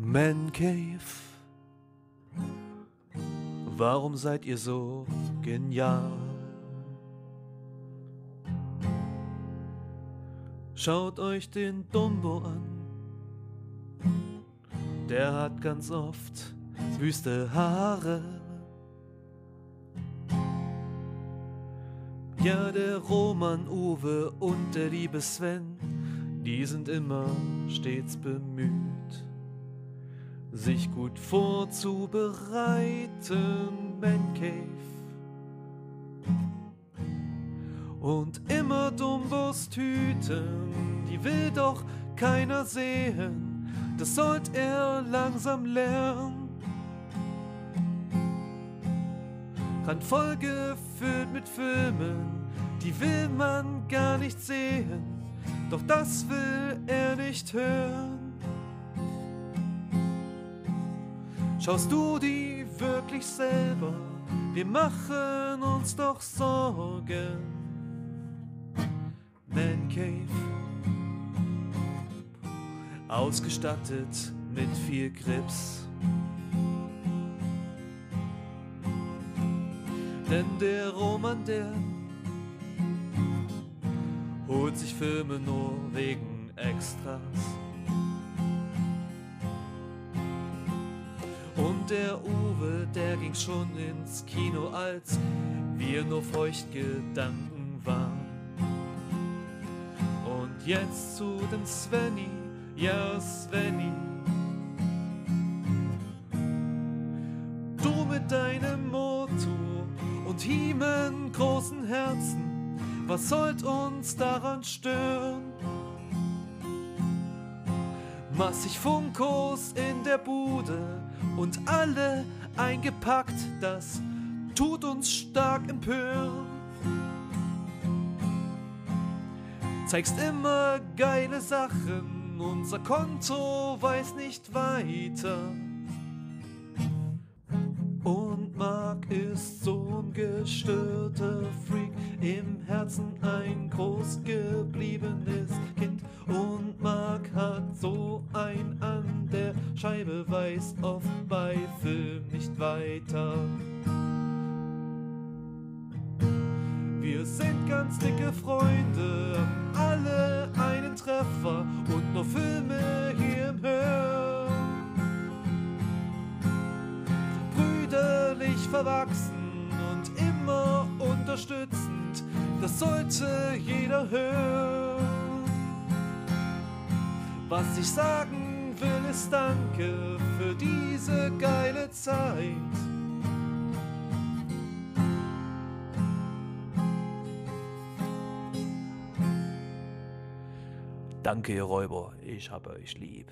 Man Cave. Warum seid ihr so genial? Schaut euch den Dumbo an. Der hat ganz oft wüste Haare. Ja, der Roman Uwe und der liebe Sven, die sind immer stets bemüht, sich gut vorzubereiten, Man Cave. Und immer Dumbos Tüten, die will doch keiner sehen, das sollt er langsam lernen. Randvoll gefüllt mit Filmen, die will man gar nicht sehen, doch das will er nicht hören. Schaust du die wirklich selber? Wir machen uns doch Sorgen. Man Cave. Ausgestattet mit viel Grips. Denn der Roman, der holt sich Filme nur wegen Extras. Der Uwe, der ging schon ins Kino, als wir nur Feuchtgedanken waren. Und jetzt zu dem Svenny, ja Svenny. Du mit deinem Motor und Hiemen großen Herzen, was sollt uns daran stören? Massig Funkos in der Bude und alle eingepackt, das tut uns stark empören. Zeigst immer geile Sachen, unser Konto weiß nicht weiter. Und Mark ist so ein gestörter Freak, im Herzen ein groß gebliebenes Scheibe, weiß oft bei Film nicht weiter. Wir sind ganz dicke Freunde, haben alle einen Treffer und nur Filme hier im Hören. Brüderlich verwachsen und immer unterstützend, das sollte jeder hören. Was ich sagen will, ist Danke für diese geile Zeit. Danke, ihr Räuber, ich hab euch lieb.